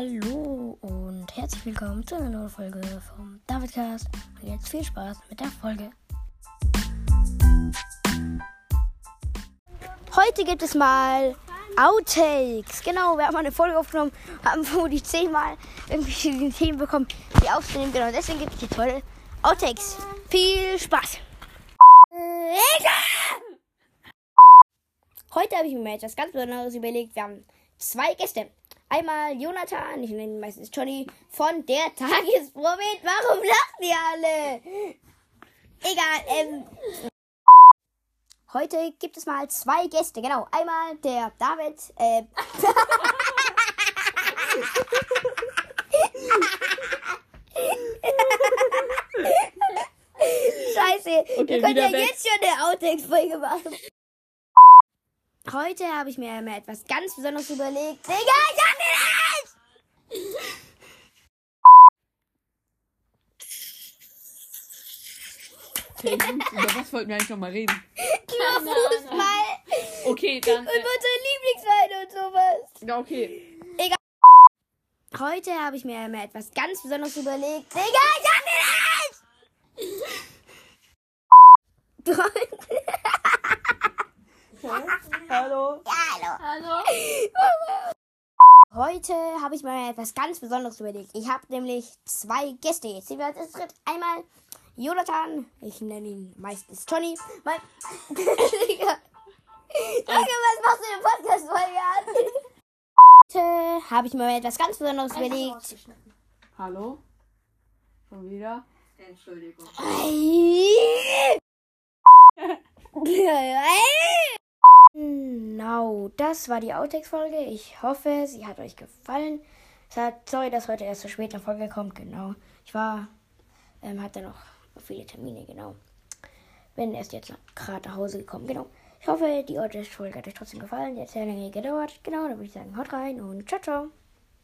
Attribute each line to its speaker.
Speaker 1: Hallo und herzlich willkommen zu einer neuen Folge vom Davidcast. Und jetzt viel Spaß mit der Folge. Heute gibt es mal Outtakes. Genau, wir haben eine Folge aufgenommen, haben vermutlich zehnmal irgendwie Themen bekommen, die aufzunehmen. Genau, deswegen gibt es jetzt heute Outtakes. Viel Spaß! Heute habe ich mir etwas ganz Besonderes überlegt. Wir haben zwei Gäste. Einmal Jonathan, ich nenne ihn meistens Johnny, von der Tagesprofit. Warum lachen die alle? Egal, ähm. Heute gibt es mal zwei Gäste, genau. Einmal der David, äh. Scheiße,
Speaker 2: Okay,
Speaker 1: wir können ja
Speaker 2: weg.
Speaker 1: jetzt schon eine Outtakes-Folge machen. Heute habe ich mir mal etwas ganz Besonderes überlegt. Digga, ich hab den Arsch!
Speaker 2: Gut. Über was wollten wir eigentlich noch mal reden?
Speaker 1: Über Fußball
Speaker 2: Okay, dann.
Speaker 1: und unsere Lieblingsvereine und sowas.
Speaker 2: Ja, okay.
Speaker 1: Heute habe ich mir mal etwas ganz Besonderes überlegt. Digga, ich hab den Arsch!
Speaker 2: Hallo.
Speaker 1: Hallo. Heute habe ich mir etwas ganz Besonderes überlegt. Ich habe nämlich zwei Gäste. Jetzt sehen wir uns. Einmal Jonathan, ich nenne ihn meistens Johnny. Mein Digga. Danke, was machst du im Podcast folge an? Heute habe ich mir etwas ganz Besonderes überlegt.
Speaker 2: Hallo. Schon wieder.
Speaker 3: Entschuldigung.
Speaker 1: Genau, das war die Outtakes-Folge. Ich hoffe, sie hat euch gefallen. Hat, sorry, dass heute erst so spät eine Folge kommt. Genau. Ich war, ähm, hatte noch viele Termine, genau. Bin erst jetzt gerade nach Hause gekommen, genau. Ich hoffe, die Outtakes-Folge hat euch trotzdem gefallen. Die hat sehr lange gedauert. Genau, dann würde ich sagen, haut rein und ciao, ciao.